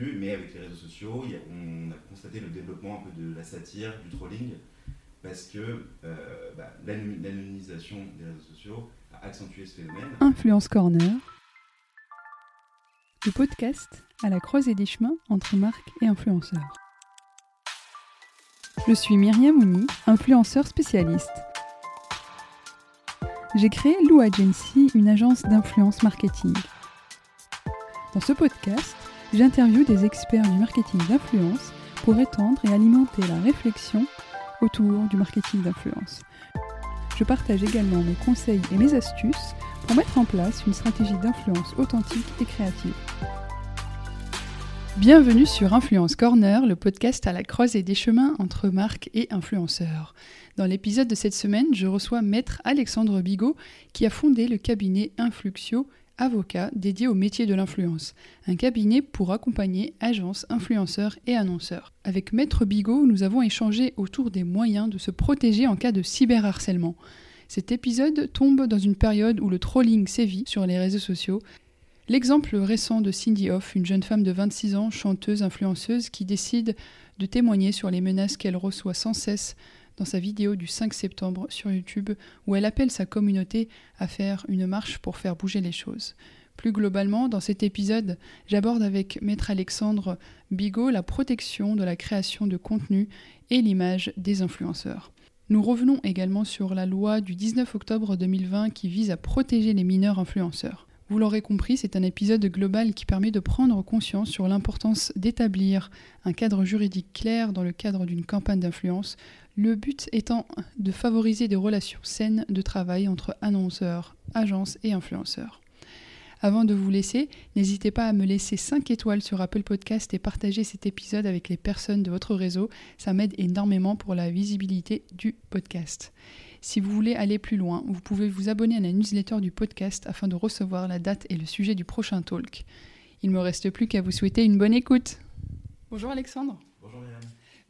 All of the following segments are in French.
Mais avec les réseaux sociaux, on a constaté le développement un peu de la satire, du trolling, parce que euh, bah, l'anony- l'anonymisation des réseaux sociaux a accentué ce phénomène. Influence Corner, le podcast à la croisée des chemins entre marques et influenceurs. Je suis Myriam Ouni, influenceur spécialiste. J'ai créé Lou Agency, une agence d'influence marketing. Dans ce podcast, j'interviewe des experts du marketing d'influence pour étendre et alimenter la réflexion autour du marketing d'influence. Je partage également mes conseils et mes astuces pour mettre en place une stratégie d'influence authentique et créative. Bienvenue sur Influence Corner, le podcast à la croisée des chemins entre marques et influenceurs. Dans l'épisode de cette semaine, je reçois Maître Alexandre Bigot qui a fondé le cabinet Influxio, avocat dédié au métier de l'influence. Un cabinet pour accompagner agences, influenceurs et annonceurs. Avec Maître Bigot, nous avons échangé autour des moyens de se protéger en cas de cyberharcèlement. Cet épisode tombe dans une période où le trolling sévit sur les réseaux sociaux. L'exemple récent de Cindy Hoff, une jeune femme de 26 ans, chanteuse, influenceuse, qui décide de témoigner sur les menaces qu'elle reçoit sans cesse dans sa vidéo du 5 septembre sur YouTube, où elle appelle sa communauté à faire une marche pour faire bouger les choses. Plus globalement, dans cet épisode, j'aborde avec Maître Alexandre Bigot la protection de la création de contenu et l'image des influenceurs. Nous revenons également sur la loi du 19 octobre 2020 qui vise à protéger les mineurs influenceurs. Vous l'aurez compris, c'est un épisode global qui permet de prendre conscience sur l'importance d'établir un cadre juridique clair dans le cadre d'une campagne d'influence, le but étant de favoriser des relations saines de travail entre annonceurs, agences et influenceurs. Avant de vous laisser, n'hésitez pas à me laisser 5 étoiles sur Apple Podcast et partager cet épisode avec les personnes de votre réseau, ça m'aide énormément pour la visibilité du podcast. Si vous voulez aller plus loin, vous pouvez vous abonner à la newsletter du podcast afin de recevoir la date et le sujet du prochain talk. Il me reste plus qu'à vous souhaiter une bonne écoute. Bonjour Alexandre, Bonjour Myriam.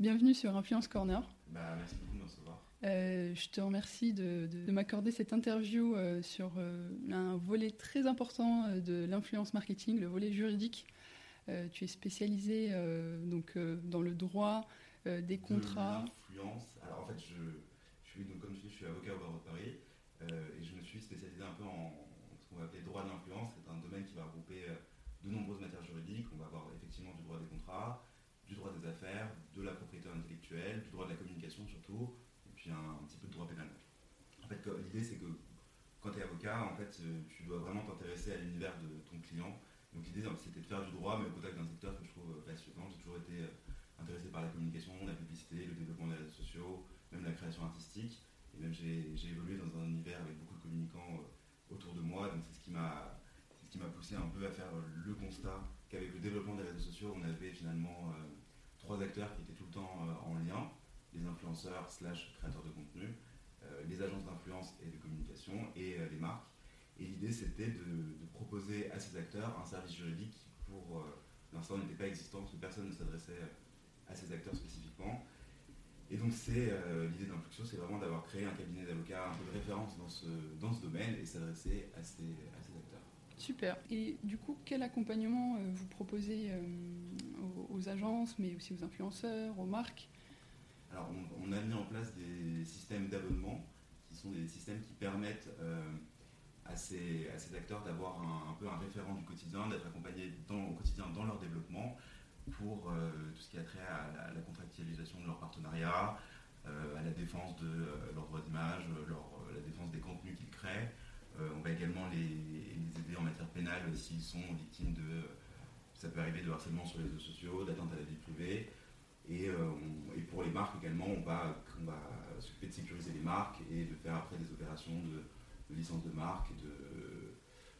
bienvenue sur Influence Corner. Bah, merci beaucoup de me recevoir. Euh, je te remercie de, de- de m'accorder cette interview euh, sur euh, un volet très important de l'influence marketing, le volet juridique. Tu es spécialisé donc, dans le droit des contrats. De L'influence. Alors en fait, je, je suis, donc, comme je suis avocat au barreau de Paris euh, et je me suis spécialisé un peu en ce qu'on va appeler droit de l'influence. C'est un domaine qui va regrouper euh, de nombreuses matières juridiques. On va avoir effectivement du droit des contrats, du droit des affaires, de la propriété intellectuelle, du droit de la communication surtout, et puis un, petit peu de droit pénal. En fait, l'idée c'est que quand tu es avocat, en fait, euh, tu dois vraiment t'intéresser à l'univers de ton client. Donc l'idée c'était de faire du droit, mais au contact d'un secteur que je trouve passionnant. J'ai toujours été intéressé par la communication, la publicité, le développement des réseaux sociaux, même la création artistique. Même j'ai évolué dans un univers avec beaucoup de communicants euh, autour de moi. Donc c'est ce qui m'a poussé un peu à faire euh, le constat qu'avec le développement des réseaux sociaux, on avait finalement euh, trois acteurs qui étaient tout le temps en lien les influenceurs slash créateurs de contenu, les agences d'influence et de communication et les marques. Et l'idée c'était de, de proposer à ces acteurs un service juridique qui pour l'instant n'était pas existant parce que personne ne s'adressait à ces acteurs spécifiquement. Et donc c'est euh, l'idée d'Influxio, c'est vraiment d'avoir créé un cabinet d'avocats un peu de référence dans ce, dans ce domaine et s'adresser à ces, à ces acteurs. Super. Et du coup, quel accompagnement euh, vous proposez euh, aux, aux agences, mais aussi aux influenceurs, aux marques? Alors, on, on a mis en place des systèmes d'abonnement qui sont des systèmes qui permettent à, ces, à ces acteurs d'avoir un, un peu un référent du quotidien, d'être accompagnés dans, au quotidien dans leur développement pour euh, tout ce qui a trait à la, contractualisation de leur partenariat, euh, à la défense de euh, leur droit d'image, la défense des contenus qu'ils créent. On va également les, aider en matière pénale s'ils sont victimes de, ça peut arriver de harcèlement sur les réseaux sociaux, d'atteinte à la vie privée. Et, pour les marques également, on va, s'occuper de sécuriser les marques et de faire après des opérations de, licence de marque de,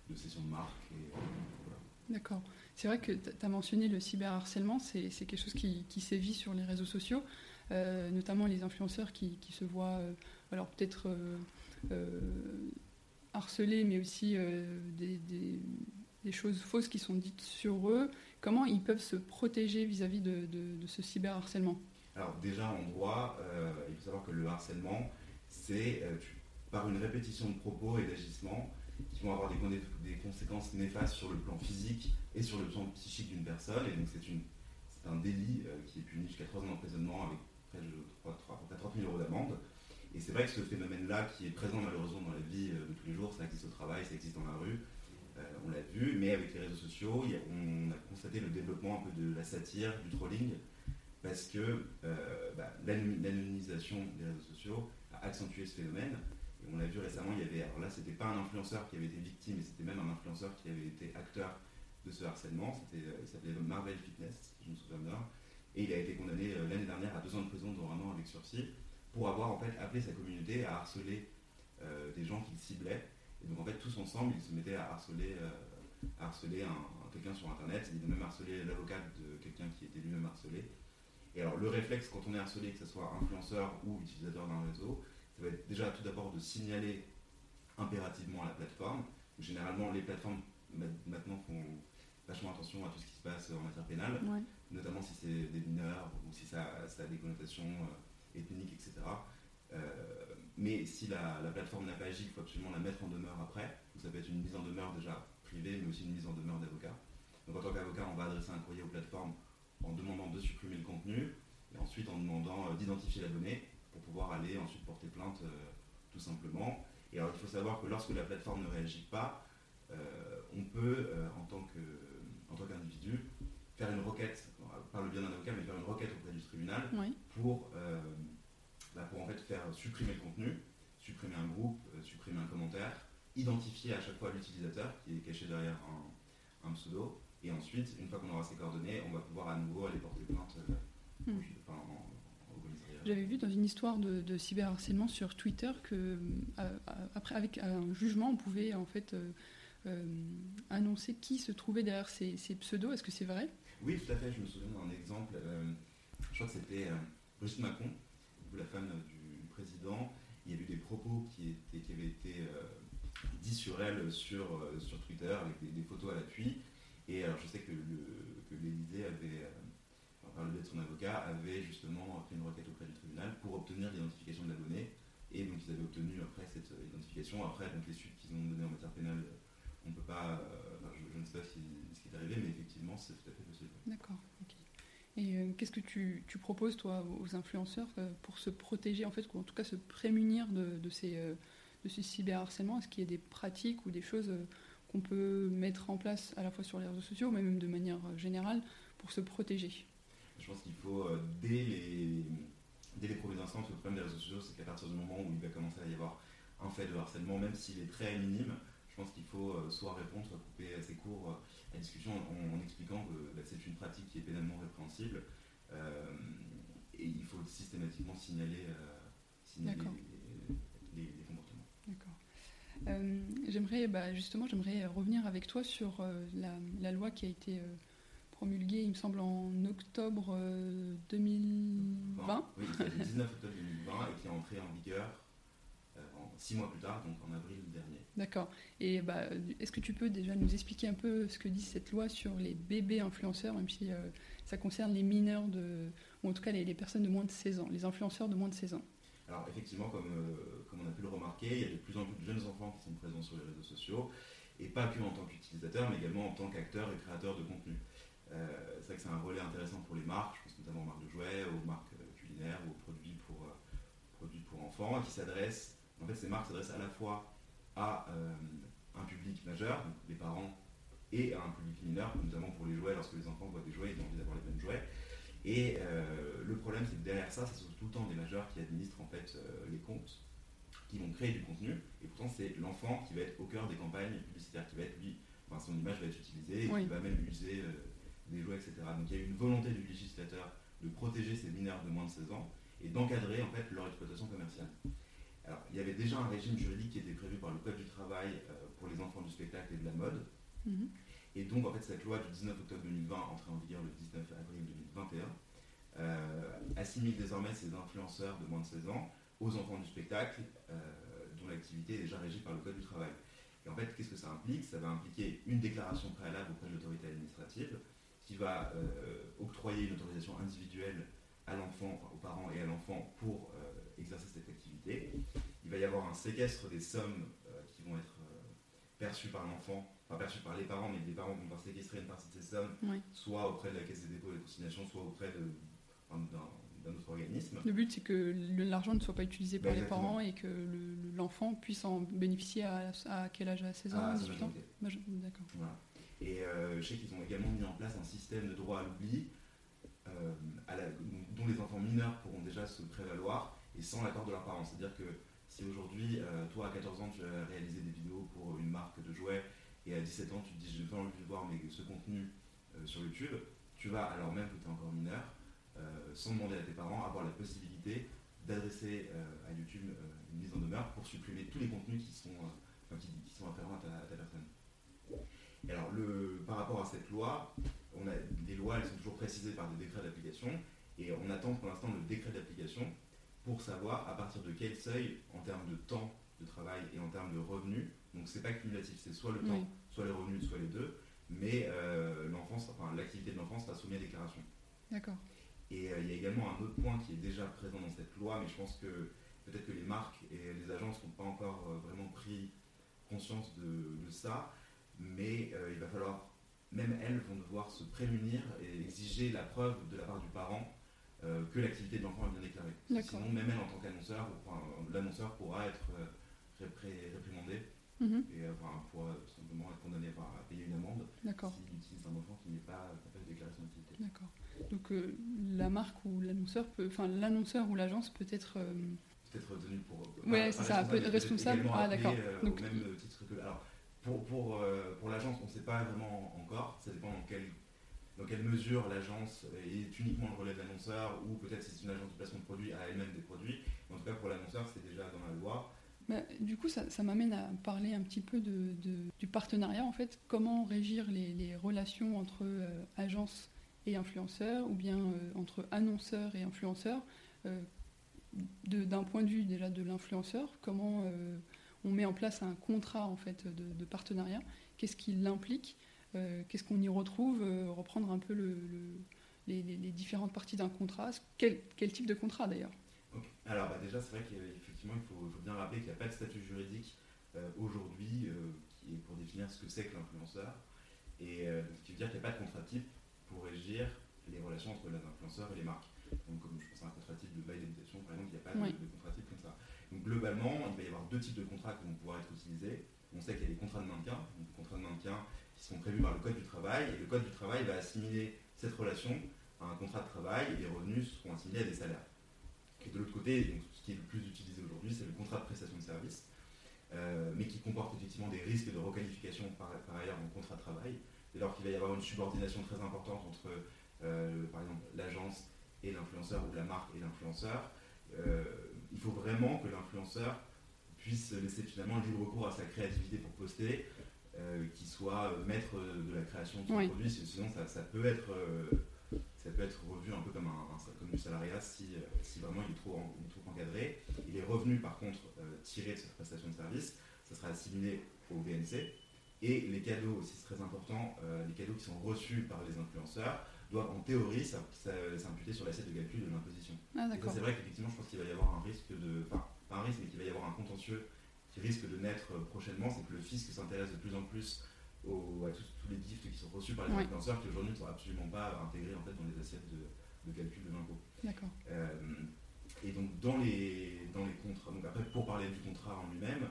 de cession de marque. D'accord. C'est vrai que tu as mentionné le cyberharcèlement, c'est quelque chose qui, sévit sur les réseaux sociaux, euh, notamment les influenceurs qui, se voient, euh, alors peut-être euh, harcelés, mais aussi des, choses fausses qui sont dites sur eux. Comment ils peuvent se protéger vis-à-vis de, de, de, ce cyberharcèlement? Alors déjà en droit, il faut savoir que le harcèlement, c'est par une répétition de propos et d'agissements qui vont avoir des, conséquences néfastes sur le plan physique et sur le plan psychique d'une personne. Et donc c'est un délit euh, qui est puni jusqu'à 3 ans d'emprisonnement avec près de 3, 30 000 euros d'amende. Et c'est vrai que ce phénomène-là, qui est présent malheureusement dans la vie euh, de tous les jours, ça existe au travail, ça existe dans la rue, euh, on l'a vu, mais avec les réseaux sociaux, on a constaté le développement un peu de la satire, du trolling, parce que bah, l'anonymisation des réseaux sociaux a accentué ce phénomène on l'a vu récemment, il y avait, alors là, c'était pas un influenceur qui avait été victime, mais c'était même un influenceur qui avait été acteur de ce harcèlement. Euh, il s'appelait Marvel Fitness, si je me souviens bien. Et il a été condamné euh, l'année dernière à deux ans de prison, dont un an avec sursis, pour avoir en fait appelé sa communauté à harceler euh, des gens qu'il ciblait. Et donc en fait, tous ensemble, ils se mettaient à harceler, un, quelqu'un sur Internet. Ils ont même harcelé l'avocat de quelqu'un qui était lui-même harcelé. Et alors le réflexe quand on est harcelé, que ce soit influenceur ou utilisateur d'un réseau, ça va être déjà tout d'abord de signaler impérativement à la plateforme. Généralement, les plateformes maintenant font vachement attention à tout ce qui se passe en matière pénale, notamment si c'est des mineurs ou si ça, a des connotations euh, ethniques, etc. Euh, mais si la, plateforme n'a pas agi, il faut absolument la mettre en demeure après. ça peut être une mise en demeure déjà privée, mais aussi une mise en demeure d'avocat. Donc en tant qu'avocat, on va adresser un courrier aux plateformes en demandant de supprimer le contenu, et ensuite en demandant euh, d'identifier la donnée pour pouvoir aller ensuite porter plainte euh, tout simplement. Et alors il faut savoir que lorsque la plateforme ne réagit pas, euh, on peut, euh, en tant qu'individu, faire une requête, par le bien d'un avocat, mais faire une requête auprès du tribunal pour, bah, pour en fait faire supprimer le contenu, supprimer un groupe, supprimer un commentaire, identifier à chaque fois l'utilisateur qui est caché derrière un, pseudo, et ensuite, une fois qu'on aura ses coordonnées, on va pouvoir à nouveau aller porter plainte hmm. J'avais vu dans une histoire de, cyberharcèlement sur Twitter que euh, après, avec un jugement, on pouvait en fait euh, euh, annoncer qui se trouvait derrière ces, pseudos. Est-ce que c'est vrai? Oui, tout à fait. Je me souviens d'un exemple. je crois que c'était Brigitte Macron, la femme du président. Il y a eu des propos qui, étaient, qui avaient été dits sur elle sur, sur Twitter avec des, photos à l'appui. Et alors, je sais que l'Élysée avait par le biais son avocat, avait justement fait une requête auprès du tribunal pour obtenir l'identification de l'abonné. Et donc ils avaient obtenu après cette euh, identification. Après, donc les suites qu'ils ont données en matière pénale, on ne peut pas. Euh, je, ne sais pas ce qui, est arrivé, mais effectivement, c'est tout à fait possible. D'accord. Et euh, qu'est-ce que tu, proposes, toi, aux influenceurs pour se protéger, en fait, ou en tout cas se prémunir de, ces, de ce cyberharcèlement? Est-ce qu'il y a des pratiques ou des choses qu'on peut mettre en place à la fois sur les réseaux sociaux, mais même de manière générale, pour se protéger? Je pense qu'il faut, euh, dès, les, dès les premiers instants, le problème des réseaux sociaux, c'est qu'à partir du moment où il va commencer à y avoir un fait de harcèlement, même s'il est très minime, je pense qu'il faut euh, soit répondre, soit couper assez court euh, la discussion en, expliquant que bah, c'est une pratique qui est pénalement répréhensible. et il faut systématiquement signaler, les, comportements. D'accord. j'aimerais bah, justement j'aimerais revenir avec toi sur la, loi qui a été promulgué, il me semble, en octobre 2020. Euh, oui, le 19 octobre 2020 et qui est entré en vigueur euh, six mois plus tard, donc en avril dernier. D'accord. Et bah, est-ce que tu peux déjà nous expliquer un peu ce que dit cette loi sur les bébés influenceurs, même si euh, ça concerne les mineurs, de, ou en tout cas les, personnes de moins de 16 ans, les influenceurs de moins de 16 ans? Alors effectivement, comme, comme on a pu le remarquer, il y a de plus en plus de jeunes enfants qui sont présents sur les réseaux sociaux, et pas que en tant qu'utilisateurs, mais également en tant qu'acteurs et créateurs de contenu. Euh, c'est vrai que c'est un relais intéressant pour les marques, je pense notamment aux marques de jouets, aux marques euh, culinaires, aux produits pour, euh, produits pour enfants, qui s'adressent, en fait ces marques s'adressent à la fois à un public majeur, donc les parents, et à un public mineur, notamment pour les jouets, lorsque les enfants voient des jouets, ils ont envie d'avoir les mêmes jouets. Et le problème, c'est que derrière ça, c'est tout le temps des majeurs qui administrent en fait les comptes, qui vont créer du contenu, et pourtant c'est l'enfant qui va être au cœur des campagnes publicitaires, qui va être lui, enfin, son image va être utilisée, et qui va même user des jouets, etc. Donc il y a eu une volonté du législateur de protéger ces mineurs de moins de 16 ans et d'encadrer en fait leur exploitation commerciale. Alors il y avait déjà un régime juridique qui était prévu par le Code du travail euh, pour les enfants du spectacle et de la mode. Mhm. Et donc, en fait, cette loi du 19 octobre 2020, entrée en vigueur le 19 avril 2021, euh, assimile désormais ces influenceurs de moins de 16 ans aux enfants du spectacle, euh, dont l'activité est déjà régie par le Code du travail. Et en fait, qu'est-ce que ça implique? Ça va impliquer une déclaration préalable auprès de l'autorité administrative qui va euh, octroyer une autorisation individuelle à l'enfant, aux parents et à l'enfant pour exercer cette activité. Il va y avoir un séquestre des sommes qui vont être perçues par l'enfant enfin perçu par les parents, mais les parents vont devoir séquestrer une partie de ces sommes, soit auprès de la Caisse des dépôts et des consignations, soit auprès d'un autre organisme. Le but, c'est que l'argent ne soit pas utilisé par les parents et que l'enfant puisse en bénéficier à, quel âge? À 16 ans, 18 ans? D'accord. Et euh, je sais qu'ils ont également mis en place un système de droit à l'oubli euh, dont les enfants mineurs pourront déjà se prévaloir et sans l'accord de leurs parents. C'est-à-dire que si aujourd'hui, euh, toi à 14 ans, tu as réalisé des vidéos pour une marque de jouets et à 17 ans, tu te dis, j'ai pas envie de voir mais ce contenu sur YouTube, tu vas, alors même que tu es encore mineur, sans demander à tes parents, avoir la possibilité d'adresser à YouTube une mise en demeure pour supprimer tous les contenus qui sont, qui, sont afférents à ta, personne. Alors, le, par rapport à cette loi, on a, les lois, elles sont toujours précisées par des décrets d'application, et on attend pour l'instant le décret d'application pour savoir à partir de quel seuil, en termes de temps de travail et en termes de revenus, donc c'est pas cumulatif, c'est soit le temps, soit les revenus, soit les deux, mais euh, l'enfance, enfin, l'activité de l'enfance sera soumise à déclaration. D'accord. Et euh, il y a également un autre point qui est déjà présent dans cette loi, mais je pense que peut-être que les marques et les agences n'ont pas encore euh, vraiment pris conscience de, ça, mais il va falloir, même elles vont devoir se prémunir et exiger la preuve de la part du parent que l'activité de l'enfant est bien déclarée. Sinon, même elle en tant qu'annonceur, l'annonceur pourra être réprimandé Mhm. Et euh, enfin, pour euh, simplement être condamné à payer une amende s'il utilise un enfant qui n'est pas capable de déclarer son activité. D'accord. Donc euh, la marque ou l'annonceur peut, enfin l'annonceur ou l'agence peut être peut être tenu pour. Ouais, c'est ça, peut être responsable. Ah, d'accord. Au même titre que. Alors, pour, pour, pour l'agence, on ne sait pas vraiment encore. Ça dépend dans quelle, dans quelle mesure l'agence est uniquement le relais de l'annonceur ou peut-être si c'est une agence de placement de produits à elle-même des produits. en tout cas, pour l'annonceur, c'est déjà dans la loi. Bah, du coup, ça, m'amène à parler un petit peu de, du partenariat, en fait. Comment régir les, relations entre euh, agences et influenceurs, ou bien euh, entre annonceurs et influenceurs, euh, d'un point de vue déjà de l'influenceur, comment on met en place un contrat en fait de, partenariat, qu'est-ce qui l'implique, qu'est-ce qu'on y retrouve, reprendre un peu le, les, différentes parties d'un contrat, quel, quel type de contrat d'ailleurs? Alors bah, déjà, c'est vrai qu'effectivement, il faut, bien rappeler qu'il n'y a pas de statut juridique euh, aujourd'hui euh, qui est pour définir ce que c'est que l'influenceur. Et euh, ce qui veut dire qu'il n'y a pas de contrat type pour régir les relations entre les influenceurs et les marques. Donc comme je pense à un contrat type de bail d'habitation, par exemple, il n'y a pas de, contrat type comme ça. Donc globalement, il va y avoir deux types de contrats qui vont pouvoir être utilisés. On sait qu'il y a les contrats de maintien, contrats de maintien qui sont prévus par le Code du travail, et le Code du travail va assimiler cette relation à un contrat de travail, et les revenus seront assimilés à des salaires. Et de l'autre côté, ce qui est le plus utilisé aujourd'hui, c'est le contrat de prestation de service, euh, mais qui comporte effectivement des risques de requalification par, ailleurs en contrat de travail, dès lors qu'il va y avoir une subordination très importante entre, euh, par exemple, l'agence et l'influenceur ou la marque et l'influenceur. Euh, il faut vraiment que l'influenceur puisse laisser finalement libre recours à sa créativité pour poster, qu'il soit maître de la création de son produit, sinon ça peut être ça peut être revu un peu comme, un, comme du salariat si, euh, si vraiment il est, trop, trop encadré. Et les revenus, par contre, euh, tirés de cette prestation de service, ça sera assimilé au BNC. Et les cadeaux aussi, c'est très important, euh, les cadeaux qui sont reçus par les influenceurs doivent en théorie s'imputer sur l'assiette de calcul de l'imposition. Ah, c'est vrai qu'effectivement, je pense qu'il va y avoir un risque de. Enfin, pas un risque, mais qu'il va y avoir un contentieux qui risque de naître prochainement, c'est que le fisc s'intéresse de plus en plus à tous, les gifts qui sont reçus par les influenceurs qui aujourd'hui ne sont absolument pas intégrés en fait, dans les assiettes de, calcul de l'impôt. D'accord. Euh, et donc dans les, dans les contrats, donc après pour parler du contrat en lui-même,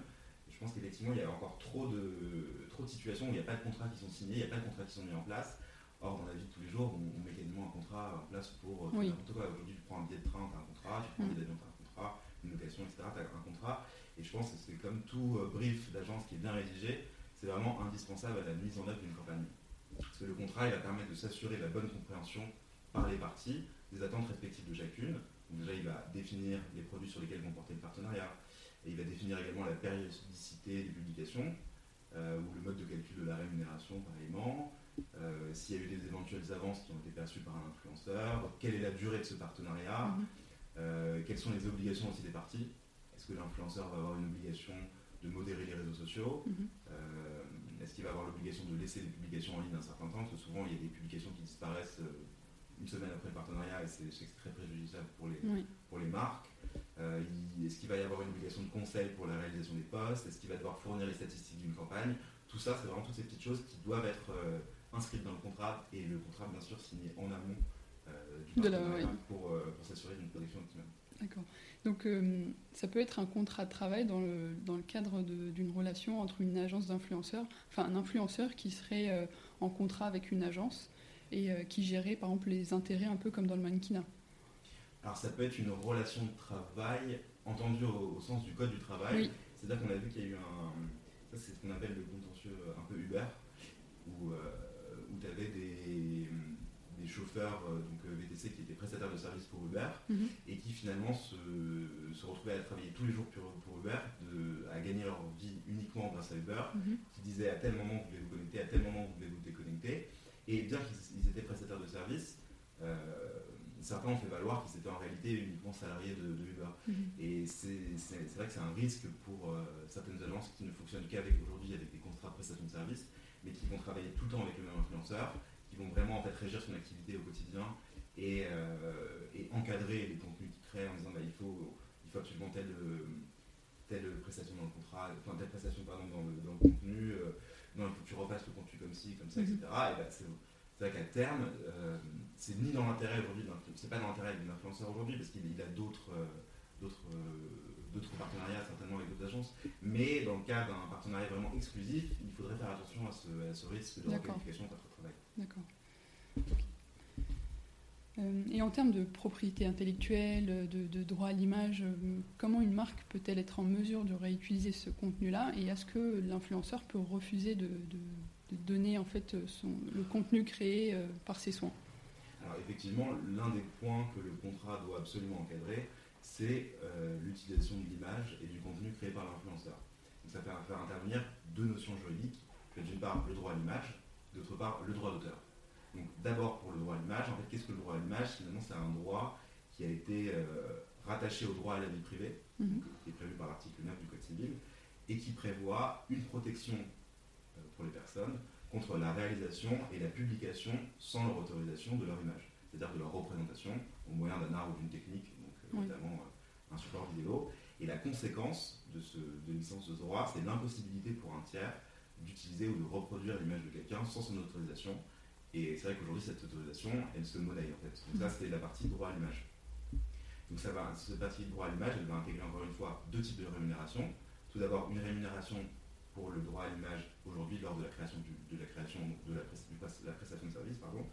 je pense qu'effectivement il y a encore trop de, trop de situations où il n'y a pas de contrats qui sont signés, il n'y a pas de contrats qui sont mis en place. Or, dans la vie de tous les jours, on, met quasiment un contrat en place pour oui. n'importe quoi. Aujourd'hui, tu prends un billet de train, tu as un contrat, tu prends un billet d'avion, tu as un contrat, une location, etc., tu as un contrat. Et je pense que c'est comme tout euh, brief d'agence qui est bien rédigé, c'est vraiment indispensable à la mise en œuvre d'une campagne. Parce que le contrat, il va permettre de s'assurer la bonne compréhension par les parties des attentes respectives de chacune. Donc déjà, il va définir les produits sur lesquels vont porter le partenariat, et il va définir également la périodicité des publications, ou le mode de calcul de la rémunération pareillement, s'il y a eu des éventuelles avances qui ont été perçues par un influenceur, quelle est la durée de ce partenariat, mhm. quelles sont les obligations aussi des parties. Est-ce que l'influenceur va avoir une obligation de modérer les réseaux sociaux mhm. Est-ce qu'il va avoir l'obligation de laisser les publications en ligne un certain temps Parce que souvent, il y a des publications qui disparaissent une semaine après le partenariat et c'est très préjudiciable pour les, pour les marques. Euh, est-ce qu'il va y avoir une obligation de conseil pour la réalisation des postes Est-ce qu'il va devoir fournir les statistiques d'une campagne? Tout ça, c'est vraiment toutes ces petites choses qui doivent être euh, inscrites dans le contrat et le contrat, bien sûr, signé en amont euh, du partenariat pour, pour s'assurer d'une protection optimale. D'accord. Donc ça peut être un contrat de travail dans le, dans le cadre d'une relation entre une agence d'influenceurs, enfin un influenceur qui serait en contrat avec une agence et euh, qui gérait par exemple les intérêts un peu comme dans le mannequinat. Alors ça peut être une relation de travail entendue au, sens du code du travail. C'est-à-dire qu'on a vu qu'il y a eu un... Ça c'est ce qu'on appelle le contentieux un peu Uber, où, euh, où tu avais des, des chauffeurs euh, donc VTC qui étaient prestataires de services pour Uber mhm. et qui finalement se, se, retrouvaient à travailler tous les jours pour, pour Uber, de, à gagner leur vie uniquement grâce à Uber, mhm. qui disaient à tel moment vous voulez vous connecter, à tel moment vous voulez vous déconnecter. Et bien qu'ils étaient prestataires de services, euh, certains ont fait valoir qu'ils étaient en réalité uniquement salariés de, Uber. Mhm. Et c'est vrai que c'est un risque pour euh, certaines agences qui ne fonctionnent qu'avec aujourd'hui avec des contrats de prestation de services, mais qui vont travailler tout le temps avec le même influenceur, qui vont vraiment en fait régir son activité au quotidien et, euh, encadrer les contenus qu'ils créent en disant bah, il, faut, il faut absolument telle, telle prestation dans le contrat, enfin telle prestation pardon, dans, le, dans le contenu non, il faut que tu repasses le contenu comme ci, comme ça, etc. Mhm. Et ben, c'est vrai qu'à terme, euh, c'est ni dans l'intérêt aujourd'hui, c'est pas dans l'intérêt de l'influenceur aujourd'hui, parce qu'il a d'autres d'autres euh, d'autres partenariats certainement avec d'autres agences, mais dans le cas d'un partenariat vraiment exclusif, il faudrait faire attention à ce, risque de requalification par votre travail. D'accord. Euh, et en termes de propriété intellectuelle, de, droit à l'image, euh, comment une marque peut-elle être en mesure de réutiliser ce contenu-là Et est-ce que l'influenceur peut refuser de, donner en fait le contenu créé euh, par ses soins? Alors effectivement, l'un des points que le contrat doit absolument encadrer, c'est l'utilisation de l'image et du contenu créé par l'influenceur. Donc ça fait faire intervenir deux notions juridiques. D'une part, le droit à l'image, d'autre part, le droit d'auteur. Donc d'abord pour le droit à l'image, en fait qu'est-ce que le droit à l'image? Finalement c'est un droit qui a été euh, rattaché au droit à la vie privée, mhm. qui est prévu par l'article 9 du Code civil, et qui prévoit une protection euh, pour les personnes contre la réalisation et la publication sans leur autorisation de leur image, c'est-à-dire de leur représentation au moyen d'un art ou d'une technique, donc euh, notamment un support vidéo. Et la conséquence de, ce, de licence de droit, c'est l'impossibilité pour un tiers d'utiliser ou de reproduire l'image de quelqu'un sans son autorisation, et c'est vrai qu'aujourd'hui, cette autorisation, elle se monnaie en fait. Donc ça, c'était la partie droit à l'image. Donc ça va, cette partie droit à l'image, elle va intégrer encore une fois deux types de rémunération. Tout d'abord, une rémunération pour le droit à l'image aujourd'hui lors de la création, de, la, création de, la, prestation de service. Pardon.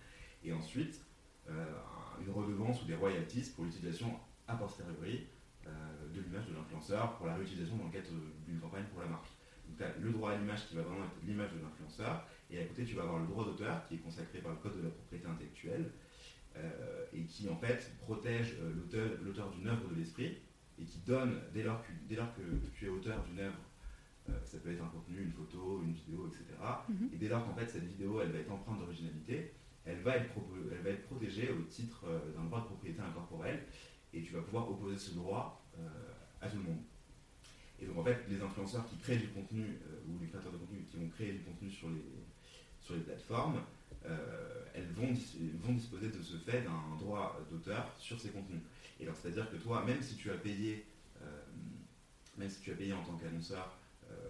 Et ensuite, euh, une redevance ou des royalties pour l'utilisation a posteriori euh, de l'image de l'influenceur pour la réutilisation dans le cadre d'une campagne pour la marque. Donc tu as le droit à l'image qui va vraiment être l'image de l'influenceur et à côté, tu vas avoir le droit d'auteur qui est consacré par le Code de la propriété intellectuelle euh, et qui en fait protège euh, l'auteur d'une œuvre de l'esprit et qui donne, dès lors que, dès lors que tu es auteur d'une œuvre, euh, ça peut être un contenu, une photo, une vidéo, etc. Mhm. Et dès lors qu'en fait cette vidéo elle va être empreinte d'originalité, elle, va être elle va être protégée au titre d'un droit de propriété incorporelle et tu vas pouvoir opposer ce droit à tout le monde. Et donc en fait, les influenceurs qui créent du contenu ou les créateurs de contenu qui vont créer du contenu sur les, sur les plateformes, euh, elles vont, vont, disposer de ce fait d'un droit d'auteur sur ces contenus. Et alors, c'est-à-dire que toi, même si tu as payé, euh, même si tu as payé en tant qu'annonceur euh,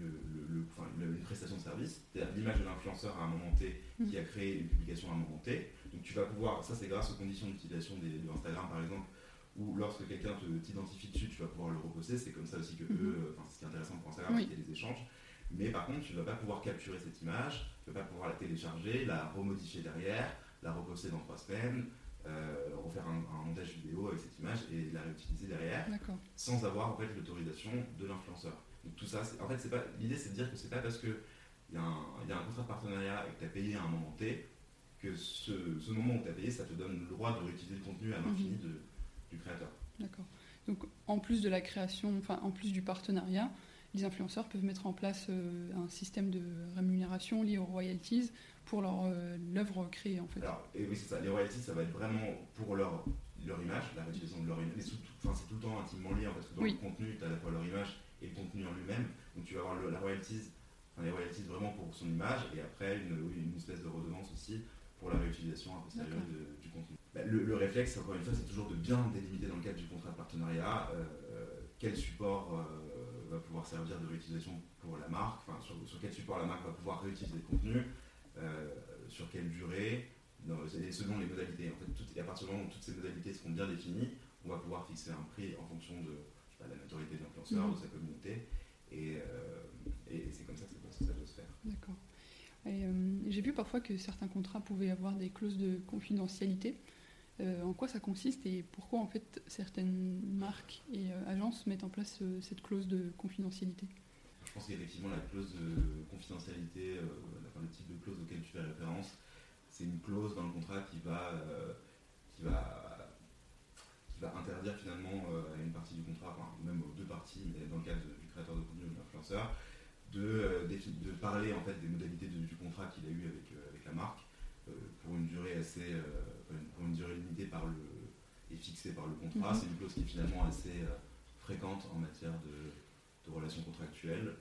une prestation de service, c'est-à-dire l'image de l'influenceur à un moment T qui a créé une publication à un moment T, donc tu vas pouvoir, ça c'est grâce aux conditions d'utilisation de Instagram par exemple, où lorsque quelqu'un t'identifie dessus, tu vas pouvoir le reposter, c'est comme ça aussi que mm-hmm. eux, enfin ce qui est intéressant pour Instagram, c'est qu'il y a des échanges. Mais par contre, tu ne vas pas pouvoir capturer cette image, tu ne vas pas pouvoir la télécharger, la remodifier derrière, la reposter dans trois semaines, euh, refaire un, montage vidéo avec cette image et la réutiliser derrière, sans avoir en fait l'autorisation de l'influenceur. Donc tout ça, en fait, pas l'idée, c'est de dire que c'est pas parce que il y, a un contrat de partenariat et que tu as payé à un moment T que ce, moment où tu as payé, ça te donne le droit de réutiliser le contenu à l'infini mhm. du créateur. D'accord. Donc en plus de la création, enfin en plus du partenariat, les influenceurs peuvent mettre en place un système de rémunération lié aux royalties pour leur l'œuvre créée en fait. Alors, et oui, c'est ça. Les royalties, ça va être vraiment pour leur, leur image, la réutilisation de leur image. Mais c'est tout le temps intimement lié, parce que dans le contenu, tu as à la fois leur image et le contenu en lui-même. Donc tu vas avoir la royalties, enfin, les royalties vraiment pour son image, et après une, une espèce de redevance aussi pour la réutilisation a posteriori du contenu. Bah, le, réflexe, encore une fois, c'est toujours de bien délimiter dans le cadre du contrat de partenariat euh, quel support euh, va pouvoir servir de réutilisation pour la marque, enfin, sur, quel support la marque va pouvoir réutiliser le contenu, euh, sur quelle durée, selon les modalités. En fait, tout, à partir du moment où toutes ces modalités seront bien définies, on va pouvoir fixer un prix en fonction de la notoriété de l'influenceur, mmh. de sa communauté, et, c'est comme ça que ça, ça doit se faire. D'accord. Euh, j'ai vu parfois que certains contrats pouvaient avoir des clauses de confidentialité. Euh, en quoi ça consiste et pourquoi en fait certaines marques et euh, agences mettent en place cette clause de confidentialité? Je pense qu'effectivement la clause de confidentialité, le type de clause auquel tu fais référence, c'est une clause dans le contrat qui va, qui va, qui va interdire finalement à une partie du contrat, enfin même aux deux parties, dans le cas du créateur de contenu ou de l'influenceur, de, de, parler en fait des modalités du contrat qu'il a eu avec, euh, avec la marque euh, pour une durée assez euh, pour une durée limitée par le et fixée par le contrat. Mhm. C'est une clause qui est finalement assez fréquente en matière de, de relations contractuelles.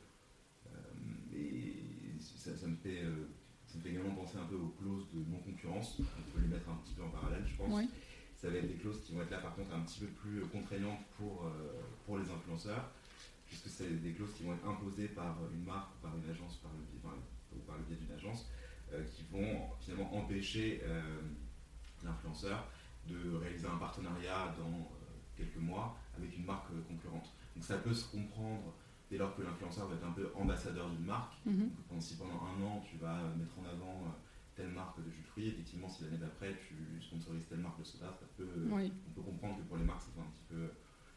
et ça, me fait, ça, me fait, également penser un peu aux clauses de non-concurrence. On peut les mettre un petit peu en parallèle, je pense. Ça va être des clauses qui vont être là par contre un petit peu plus contraignantes pour, pour les influenceurs puisque c'est des clauses qui vont être imposées par une marque, par une agence, par le biais, ou par le biais d'une agence, euh, qui vont finalement empêcher euh, l'influenceur de réaliser un partenariat dans euh, quelques mois avec une marque concurrente. Donc ça peut se comprendre dès lors que l'influenceur va être un peu ambassadeur d'une marque. Mhm. si pendant un an tu vas mettre en avant telle marque de jus de fruits, effectivement si l'année d'après tu sponsorises telle marque de soda, ça peut, on peut comprendre que pour les marques c'est un petit peu,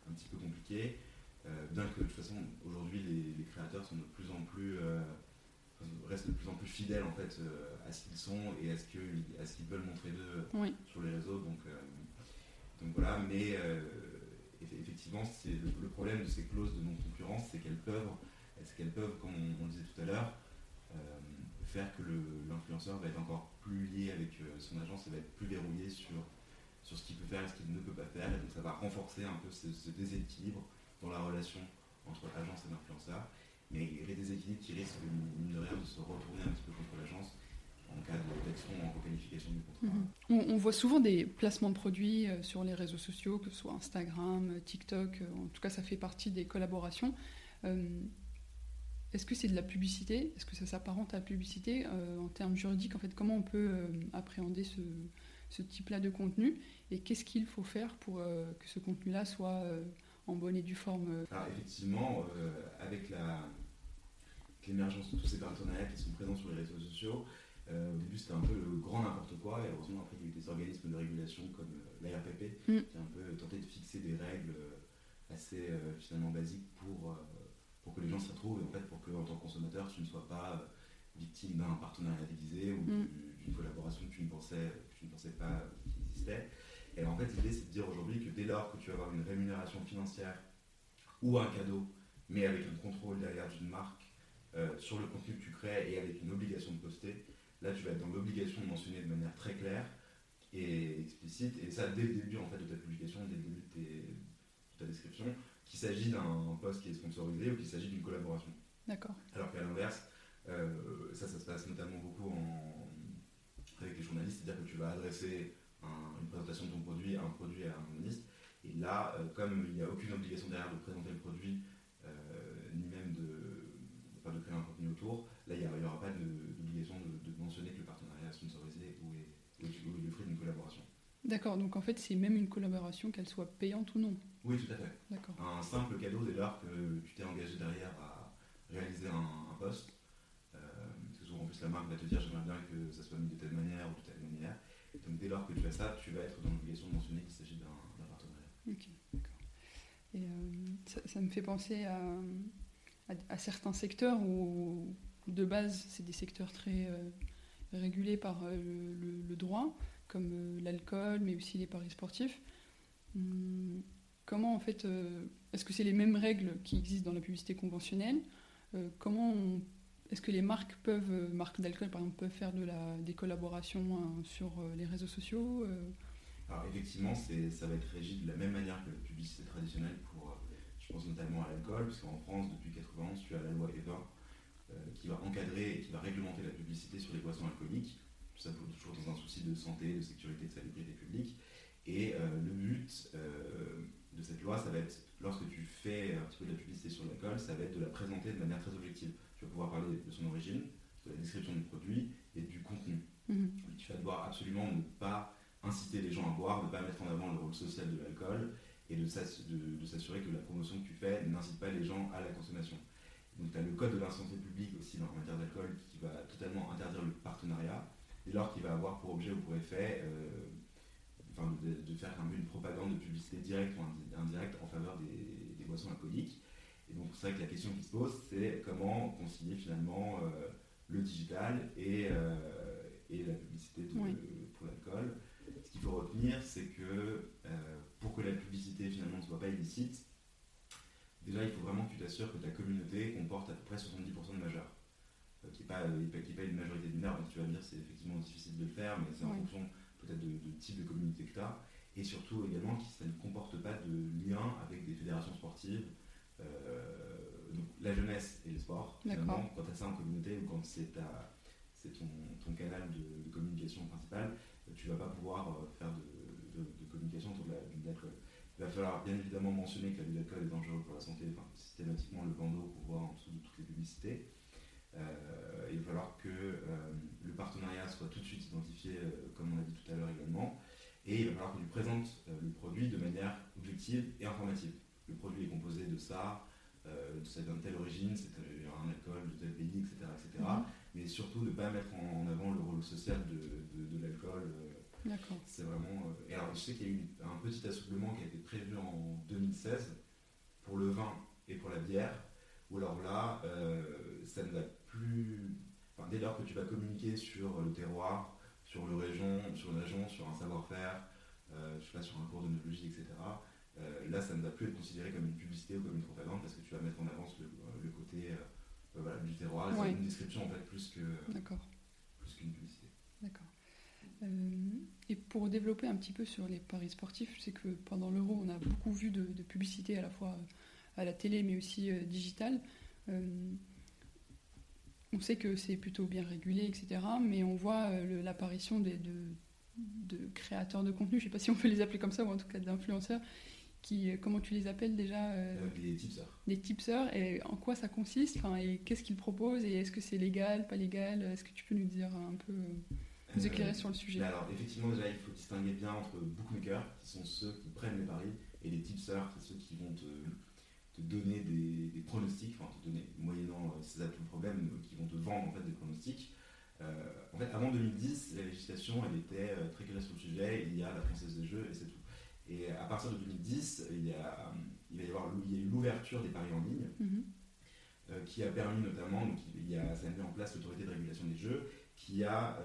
un petit peu compliqué. Euh, bien que de toute façon, aujourd'hui, les, créateurs sont de plus en plus, euh, restent de plus en plus fidèles en fait euh, à ce qu'ils sont et à ce qu'ils veulent montrer d'eux sur les réseaux. Donc, donc voilà, mais effectivement, c'est le, problème de ces clauses de non-concurrence, c'est qu'elles peuvent, peuvent, comme on, le disait tout à l'heure, faire que l'influenceur va être encore plus lié avec son agence et va être plus verrouillé sur, sur ce qu'il peut faire et ce qu'il ne peut pas faire. Et donc ça va renforcer un peu ce déséquilibre dans la relation entre l'agence et l'influenceur. Mais il y a des déséquilibres qui risquent, de rien, de se retourner un petit peu contre l'agence en cas d'action en requalification du contrat. Mhm. on, voit souvent des placements de produits euh, sur les réseaux sociaux, que ce soit Instagram, euh, TikTok, euh, en tout cas ça fait partie des collaborations. Est-ce que c'est de la publicité? Est-ce que ça s'apparente à la publicité? En termes juridiques, en fait, comment on peut appréhender ce type-là de contenu? Et qu'est-ce qu'il faut faire pour que ce contenu-là soit en bonne et due forme euh. Alors effectivement, euh, avec l'émergence de tous ces partenariats qui sont présents sur les réseaux sociaux, euh, au début c'était un peu le grand n'importe quoi, et heureusement après il y a eu des organismes de régulation comme l'ARPP mm. qui a un peu tenté de fixer des règles assez finalement basiques pour, pour que les gens s'y retrouvent et en fait pour que en tant que consommateur tu ne sois pas victime d'un partenariat déguisé ou mm. d'une collaboration que tu ne pensais, que tu ne pensais pas qui existait. Et en fait, l'idée, c'est de dire aujourd'hui que dès lors que tu vas avoir une rémunération financière ou un cadeau, mais avec un contrôle derrière d'une marque euh, sur le contenu que tu crées et avec une obligation de poster, là, tu vas être dans l'obligation de mentionner de manière très claire et explicite, et ça dès le début en fait, de ta publication, dès le début de, ta description, qu'il s'agit d'un post qui est sponsorisé ou qu'il s'agit d'une collaboration. D'accord. Alors qu'à l'inverse, euh, ça, ça se passe notamment beaucoup avec les journalistes, c'est-à-dire que tu vas adresser une présentation de ton produit à un produit à un journaliste. Et là, euh, comme il n'y a aucune obligation derrière de présenter le produit, euh, ni même de, de créer un contenu autour, là, il n'y aura pas d'obligation de, mentionner que le partenariat est sponsorisé ou est, le fruit d'une collaboration. D'accord, donc en fait, c'est même une collaboration, qu'elle soit payante ou non. Oui, tout à fait. D'accord. Un simple cadeau dès lors que tu t'es engagé derrière à réaliser un, poste. Euh, parce que souvent, en plus, la marque va te dire j'aimerais bien que ça soit mis de telle manière ou de telle. Donc dès lors que tu fais ça, tu vas être dans l'obligation de mentionner qu'il s'agit d'un partenariat. Ok, d'accord. Et euh, ça, me fait penser à, certains secteurs où, de base, c'est des secteurs très euh, régulés par euh, le, droit, comme l'alcool, mais aussi les paris sportifs. Hum, comment en fait, est-ce que c'est les mêmes règles qui existent dans la publicité conventionnelle? Comment est-ce que les marques peuvent, marques d'alcool par exemple, peuvent faire des collaborations hein, sur les réseaux sociaux Alors effectivement, ça va être régi de la même manière que la publicité traditionnelle pour, je pense notamment à l'alcool, parce qu'en France, depuis 91, tu as la loi EVA qui va encadrer et qui va réglementer la publicité sur les boissons alcooliques ça toujours dans un souci de santé, de sécurité, de salubrité publique. Et euh, le but euh, de cette loi, ça va être, lorsque tu fais un petit peu de la publicité sur l'alcool, ça va être de la présenter de manière très objective. Tu vas pouvoir parler de son origine, de la description du produit et du contenu. Mhm. Tu vas devoir absolument ne pas inciter les gens à boire, ne pas mettre en avant le rôle social de l'alcool et de, s'assurer que la promotion que tu fais n'incite pas les gens à la consommation. Donc tu as le code de la santé publique aussi en matière d'alcool qui va totalement interdire le partenariat dès lors qu'il va avoir pour objet ou pour effet euh, de, faire un peu une propagande de publicité directe ou indirecte en faveur des, boissons alcooliques. Et donc c'est vrai que la question qui se pose, c'est comment concilier finalement euh, le digital et, euh, et, la publicité pour l'alcool. Ce qu'il faut retenir, c'est que pour que la publicité finalement ne soit pas illicite, déjà il faut vraiment que tu t'assures que ta communauté comporte à peu près 70% de majeurs. Euh, qui n'est pas, pas, une majorité binaire, donc tu vas me dire c'est effectivement difficile de le faire, mais c'est en fonction peut-être de, type de communauté que tu as, et surtout également que ça ne comporte pas de lien avec des fédérations sportives. Euh, donc la jeunesse et le sport, finalement, quand tu as ça en communauté ou quand c'est ton, ton, canal de, communication principal, tu ne vas pas pouvoir euh, faire de, communication autour de l'alcool. Il va falloir bien évidemment mentionner que l'abus d'alcool est dangereux pour la santé, enfin, systématiquement le bandeau qu'on voit en dessous de toutes les publicités. Euh, il va falloir que euh, le partenariat soit tout de suite identifié, euh, comme on a dit tout à l'heure également, et il va falloir que tu présentes le produit de manière objective et informative. Le produit est composé de ça, de cette telle origine, c'est un alcool de tel pays, etc. etc. Mais surtout de ne pas mettre en, avant le rôle social de, de, l'alcool. D'accord. C'est vraiment. et alors, je sais qu'il y a eu un petit assouplement qui a été prévu en 2016 pour le vin et pour la bière, où alors là, ça ne va plus. dès lors que tu vas communiquer sur le terroir, sur le région, sur région, sur un savoir-faire, euh, je sais pas, sur un cours de neurologie, etc. Euh, là, ça ne va plus être considéré comme une publicité ou comme une propagande parce que tu vas mettre en avance le, côté euh, du terroir. C'est une description en fait plus que plus qu'une publicité. D'accord. et pour développer un petit peu sur les paris sportifs, je sais que pendant l'Euro, on a beaucoup vu de, de publicité à la fois à la télé mais aussi digitale on sait que c'est plutôt bien régulé, etc. Mais on voit euh, l'apparition de, de, créateurs de contenu, je ne sais pas si on peut les appeler comme ça, ou en tout cas d'influenceurs, qui, euh, comment tu les appelles déjà euh, Des tipseurs. Des tipseurs, et en quoi ça consiste enfin, Et qu'est-ce qu'ils proposent Et est-ce que c'est légal, pas légal Est-ce que tu peux nous dire un peu, nous éclairer sur le sujet? Alors, effectivement, déjà, il faut distinguer bien entre bookmakers, qui sont ceux qui prennent les paris, et les tipseurs, c'est ceux qui vont te donner des, pronostics, enfin te donner, moyennant euh, ces atouts problèmes, euh, qui vont te vendre en fait des pronostics. Euh, en fait, avant 2010, la législation elle était très claire sur le sujet, il y a la française des jeux et c'est tout. Et à partir de 2010, il, y a, il va y avoir l'ouverture des paris en ligne, mhm. qui a permis notamment, donc il y a, ça a mis en place l'autorité de régulation des jeux, qui a,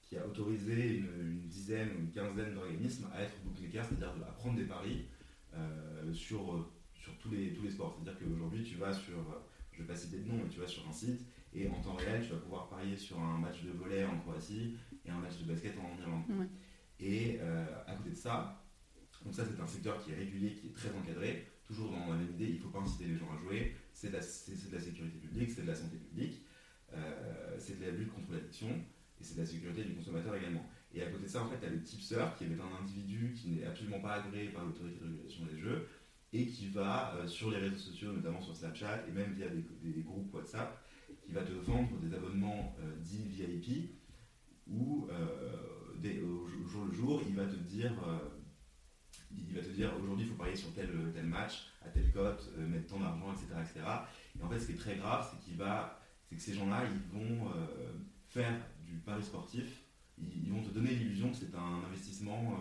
qui a autorisé une, dizaine ou une quinzaine d'organismes à être bookmakers, c'est-à-dire à prendre des paris sur sur tous les, tous les sports. C'est-à-dire qu'aujourd'hui, tu vas sur, je ne vais pas citer de nom, mais tu vas sur un site et en temps réel, tu vas pouvoir parier sur un match de volley en Croatie et un match de basket en Irlande. Et euh, à côté de ça, donc ça c'est un secteur qui est régulé, qui est très encadré, toujours dans la même idée, il ne faut pas inciter les gens à jouer, c'est de, la sécurité publique, c'est de la santé publique, euh, c'est de la lutte contre l'addiction, et c'est de la sécurité du consommateur également. Et à côté de ça, en fait, tu as le tipster qui est un individu qui n'est absolument pas agréé par l'autorité de régulation des jeux, et qui va, euh, sur les réseaux sociaux, notamment sur Snapchat et même via des, groupes WhatsApp, qui va te vendre des abonnements euh, dits VIP où euh, au, jour le jour, il va te dire, il va te dire aujourd'hui il faut parier sur tel, tel match, à telle cote, mettre tant d'argent, etc., etc. Et en fait, ce qui est très grave, c'est qu'il va, c'est que ces gens-là, ils vont faire du pari sportif, ils, ils, vont te donner l'illusion que c'est un investissement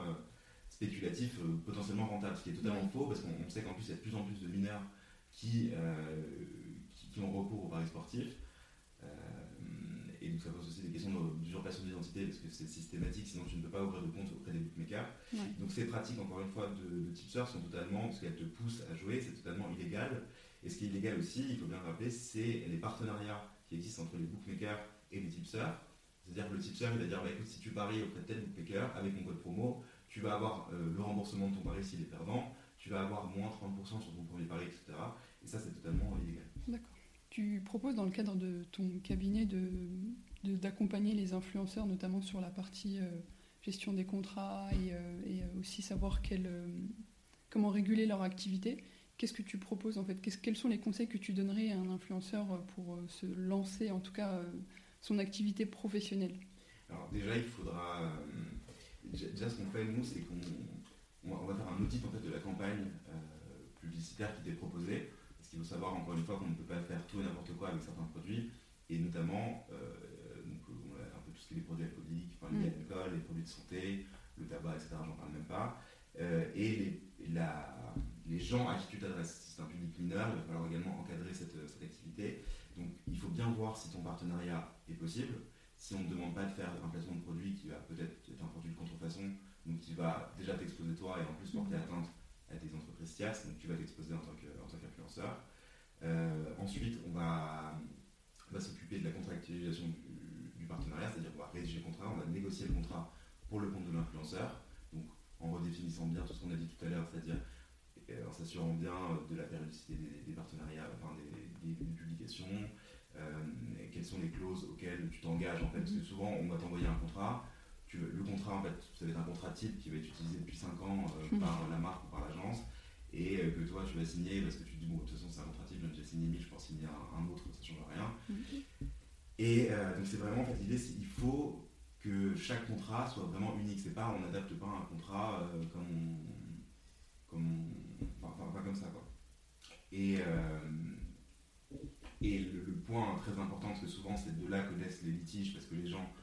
spéculatif euh, potentiellement rentable, ce qui est totalement faux parce qu'on sait qu'en plus il y a de plus en plus de mineurs qui, euh, qui, ont recours aux paris sportifs. Et donc ça pose aussi des questions d'usurpation d'identité parce que c'est systématique, sinon tu ne peux pas ouvrir de compte auprès des bookmakers. Donc ces pratiques, encore une fois, de, de tipster sont totalement, parce qu'elles te poussent à jouer, c'est totalement illégal. Et ce qui est illégal aussi, il faut bien le rappeler, c'est les partenariats qui existent entre les bookmakers et les tipsters. C'est-à-dire que le tipster, il va dire bah, écoute, si tu paries auprès de tel bookmaker avec mon code promo, tu vas avoir euh, le remboursement de ton pari s'il est perdant, tu vas avoir moins 30% sur ton premier pari, etc. Et ça, c'est totalement illégal. D'accord. Tu proposes dans le cadre de ton cabinet d'accompagner de, les influenceurs, notamment sur la partie euh, gestion des contrats et, euh, aussi savoir comment réguler leur activité. Qu'est-ce que tu proposes en fait? Quels sont les conseils que tu donnerais à un influenceur pour se lancer, en tout cas son activité professionnelle? Alors déjà, il faudra... Euh, déjà, ce qu'on fait, nous, c'est qu'on on va faire un audit en fait, de la campagne euh, publicitaire qui t'est proposée. Parce qu'il faut savoir, encore une fois, qu'on ne peut pas faire tout et n'importe quoi avec certains produits. Et notamment, euh, donc, on a un peu tout ce qui est les produits alcooliques, enfin, les mm. alcool, les produits de santé, le tabac, etc. J'en parle même pas. et les, la, les gens à qui tu t'adresses, si c'est un public mineur, il va falloir également encadrer cette, cette activité. Donc il faut bien voir si ton partenariat est possible. Si on ne demande pas de faire un placement de produit qui va peut-être être un produit de contrefaçon, donc qui va déjà t'exposer toi et en plus porter atteinte à tes entreprises tierces, donc tu vas t'exposer en tant qu'influenceur. Euh, ensuite, on va, s'occuper de la contractualisation du, partenariat, c'est-à-dire qu'on va rédiger le contrat, on va négocier le contrat pour le compte de l'influenceur, donc en redéfinissant bien tout ce qu'on a dit tout à l'heure, c'est-à-dire en s'assurant bien de la périodicité des, partenariats, enfin des, publications, euh, quelles sont les clauses auxquelles tu t'engages en fait, parce que souvent on va t'envoyer un contrat, tu, le contrat en fait, ça va être un contrat type qui va être utilisé depuis 5 ans euh, mhm. par la marque ou par l'agence, et euh, que toi tu vas signer parce que tu dis bon de toute façon c'est un contrat type, j'ai déjà signé 1000, je peux en signer un, autre, ça ne change rien. Mhm. Et donc c'est vraiment en fait l'idée, il faut que chaque contrat soit vraiment unique. C'est pas, on n'adapte pas un contrat comme on, comme enfin, pas comme ça quoi. Et, euh, et le, point très important, parce que souvent c'est de là que naissent les litiges, parce que les gens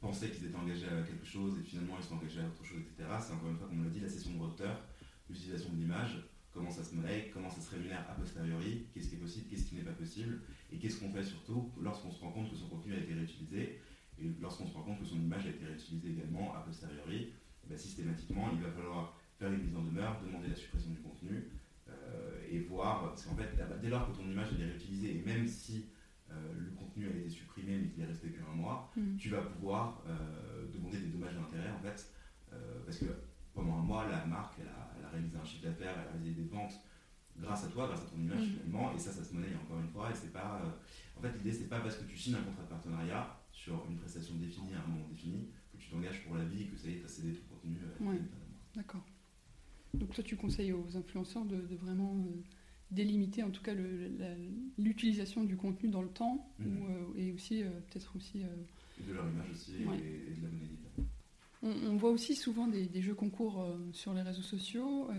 pensaient qu'ils étaient engagés à quelque chose et finalement ils sont engagés à autre chose, etc. C'est encore une fois, comme on l'a dit, la session de retard, l'utilisation de l'image, comment ça se monnaie, comment ça se rémunère a posteriori, qu'est-ce qui est possible, qu'est-ce qui n'est pas possible, et qu'est-ce qu'on fait surtout lorsqu'on se rend compte que son contenu a été réutilisé, et lorsqu'on se rend compte que son image a été réutilisée également a posteriori, ben, systématiquement il va falloir faire les mises en demeure, demander la suppression du contenu euh, et voir, parce qu'en fait, dès lors que ton image est réutilisée, et même si le contenu a été supprimé mais qu'il est resté qu'un mois, mm. tu vas pouvoir euh, demander des dommages d'intérêt en fait, parce que pendant un mois, la marque, elle a, réalisé un chiffre d'affaires, elle a réalisé des ventes grâce à toi, grâce à ton image mm. finalement, et ça, ça se monnaie encore une fois, et c'est pas... en fait, l'idée, c'est pas parce que tu signes un contrat de partenariat sur une prestation définie à un moment défini que tu t'engages pour la vie et que ça y est, tu as cédé ton contenu. D'accord. Donc toi, tu conseilles aux influenceurs de, vraiment euh, délimiter en tout cas l'utilisation du contenu dans le temps mhm. euh, et aussi euh, peut-être aussi... de leur image aussi et, de la monnaie on, on, voit aussi souvent des, jeux concours sur les réseaux sociaux.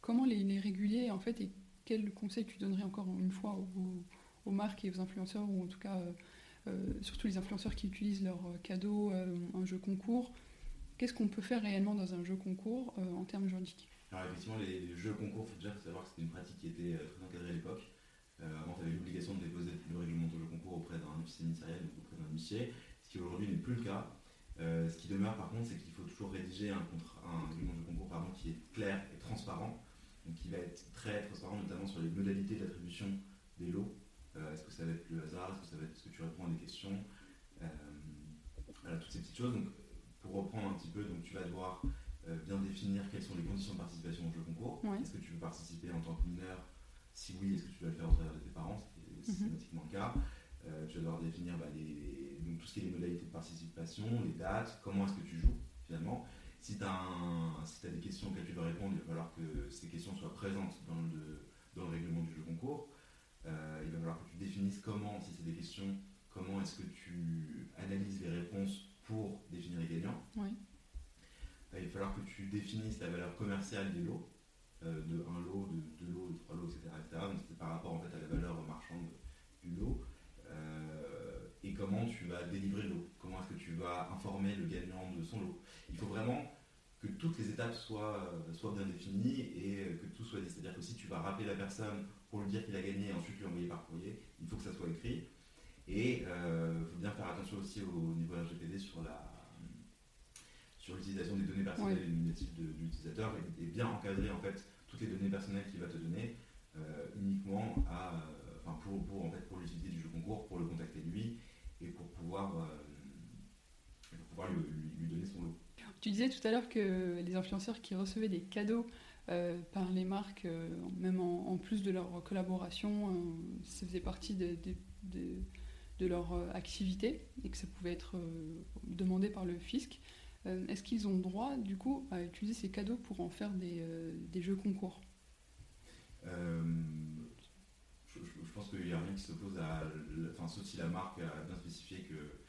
comment les, réguler en fait et quels conseils tu donnerais encore une fois aux, aux marques et aux influenceurs ou en tout cas surtout les influenceurs qui utilisent leurs cadeaux, un jeu concours Qu'est-ce qu'on peut faire réellement dans un jeu concours euh, en termes juridiques? Alors effectivement, les jeux concours, il faut déjà savoir que c'était une pratique qui était euh, très encadrée à l'époque. Euh, avant, tu avais l'obligation de déposer le règlement de jeu concours auprès d'un officier ministériel, donc auprès d'un huissier, ce qui aujourd'hui n'est plus le cas. ce qui demeure par contre, c'est qu'il faut toujours rédiger un, règlement de concours qui est clair et transparent, donc qui va être très transparent notamment sur les modalités d'attribution des lots. est-ce que ça va être le hasard? Est-ce que ça va être ce que tu réponds à des questions? Voilà, toutes ces petites choses. Donc, pour reprendre un petit peu, donc tu vas devoir euh, bien définir quelles sont les conditions de participation au jeu concours. Est-ce que tu veux participer en tant que mineur? Si oui, est-ce que tu vas le faire au travers de tes parents? C'est mhm. systématiquement le cas. Euh, tu vas devoir définir bah, les, donc, tout ce qui est les modalités de participation, les dates, comment est-ce que tu joues finalement. Si tu as, si as, des questions auxquelles tu dois répondre, il va falloir que ces questions soient présentes dans le, dans le règlement du jeu concours. Euh, il va falloir que tu définisses comment, si c'est des questions, comment est-ce que tu analyses les réponses pour définir les gagnants. Oui. il va falloir que tu définisses la valeur commerciale des lots, euh, de un lot, de deux lots, de trois lots, etc. Donc c'est par rapport en fait, à la valeur marchande du lot. Euh, et comment tu vas délivrer le lot, comment est-ce que tu vas informer le gagnant de son lot? Il faut vraiment que toutes les étapes soient, euh, soient bien définies et que tout soit dit. C'est-à-dire que si tu vas rappeler la personne pour lui dire qu'il a gagné et ensuite lui envoyer par courrier, il faut que ça soit écrit. Et il faut bien faire attention aussi au niveau RGPD sur la sur l'utilisation des données personnelles et de, l'utilisateur et, bien encadrer en fait toutes les données personnelles qu'il va te donner uniquement à, pour, pour, en fait, pour l'utilité du jeu concours, pour le contacter lui et pour pouvoir, pour pouvoir lui, lui donner son lot. Tu disais tout à l'heure que les influenceurs qui recevaient des cadeaux euh, par les marques, euh, même en, plus de leur collaboration, euh, ça faisait partie de, de, leur activité et que ça pouvait être demandé par le fisc. Est-ce qu'ils ont droit, du coup, à utiliser ces cadeaux pour en faire des, jeux concours je, pense qu'il n'y a rien qui s'oppose à. Enfin, sauf si la marque a bien spécifié que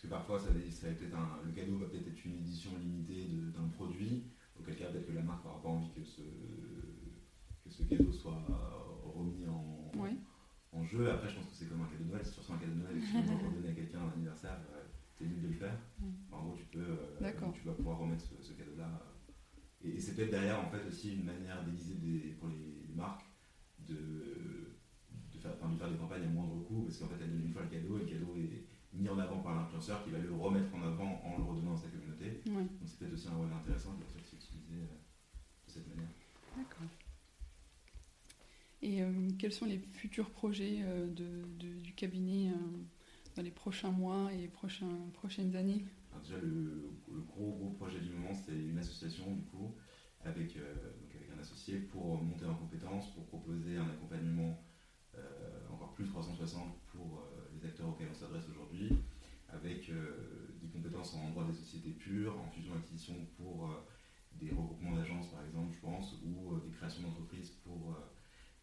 parce que parfois, ça, ça être le cadeau va peut-être être une édition limitée d'un produit, auquel cas peut-être que la marque n'aura pas envie que ce, que ce cadeau soit remis en, en jeu. Après, je pense que c'est comme un cadeau de Noël. Si tu reçois un cadeau de Noël et que tu veux le redonner à quelqu'un à un anniversaire, euh, nul de le faire. En gros, tu, peux, euh, tu vas pouvoir remettre ce, cadeau-là. Et, c'est peut-être derrière, en fait, aussi une manière déguisée pour les, marques de, de, faire, de faire des campagnes à moindre coût, parce qu'en fait, elles donnent une fois le cadeau et le cadeau est mis en avant par l'influenceur qui va le remettre en avant en le redonnant à sa communauté. Donc c'est peut-être aussi un rôle intéressant être utilisé euh, de cette manière. D'accord. Et euh, quels sont les futurs projets euh, de, du cabinet les prochains mois et les prochains, prochaines années. Déjà, le, gros, gros projet du moment, c'est une association du coup, avec, donc avec un associé pour monter en compétences, pour proposer un accompagnement encore plus 360 pour les acteurs auxquels on s'adresse aujourd'hui, avec euh, des compétences en droit des sociétés pures, en fusion-acquisition pour euh, des regroupements d'agences par exemple, je pense, ou euh, des créations d'entreprises pour,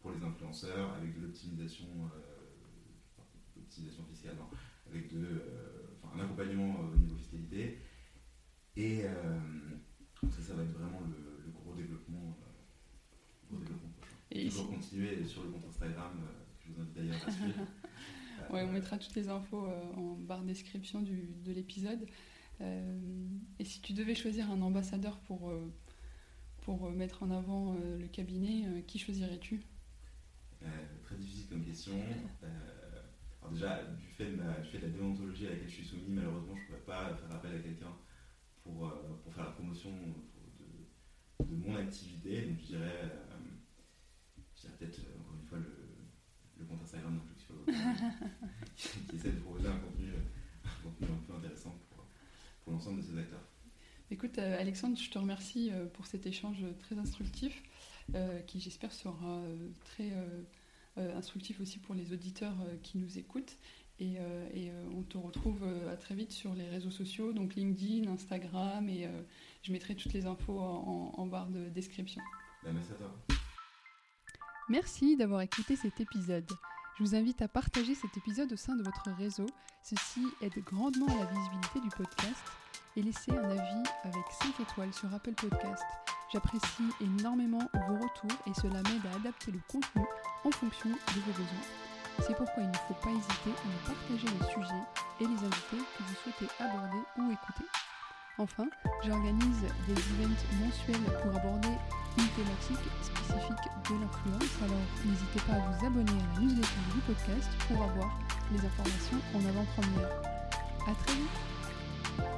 pour les influenceurs, avec de l'optimisation fiscale, avec de, un accompagnement au niveau fiscalité. Et ça, ça va être vraiment le, gros développement, gros développement prochain. Et Toujours continuer sur le compte Instagram, que je vous invite d'ailleurs à suivre. Ouais, on mettra toutes les infos euh, en barre description du, de l'épisode. Euh, et si tu devais choisir un ambassadeur pour, euh, pour mettre en avant le cabinet, qui choisirais-tu? Très difficile comme question. Déjà, du fait, de la déontologie à laquelle je suis soumis, malheureusement, je ne pourrais pas faire appel à quelqu'un pour, pour faire la promotion de, de, mon activité. Donc je dirais, je dirais peut-être, encore une fois, le, le compte Instagram qui essaie de proposer un contenu, un, peu intéressant pour, pour l'ensemble de ces acteurs. Écoute, euh, Alexandre, je te remercie euh, pour cet échange très instructif, euh, qui j'espère sera très instructif aussi pour les auditeurs qui nous écoutent. Et, et on te retrouve à très vite sur les réseaux sociaux, donc LinkedIn, Instagram, et je mettrai toutes les infos en, en barre de description. Ben, merci à toi. Merci d'avoir écouté cet épisode. Je vous invite à partager cet épisode au sein de votre réseau. Ceci aide grandement à la visibilité du podcast et laissez un avis avec 5 étoiles sur Apple Podcast. J'apprécie énormément vos retours et cela m'aide à adapter le contenu en fonction de vos besoins. C'est pourquoi il ne faut pas hésiter à me partager les sujets et les invités que vous souhaitez aborder ou écouter. Enfin, j'organise des events mensuels pour aborder une thématique spécifique de l'influence. Alors n'hésitez pas à vous abonner à la newsletter du podcast pour avoir les informations en avant-première. À très vite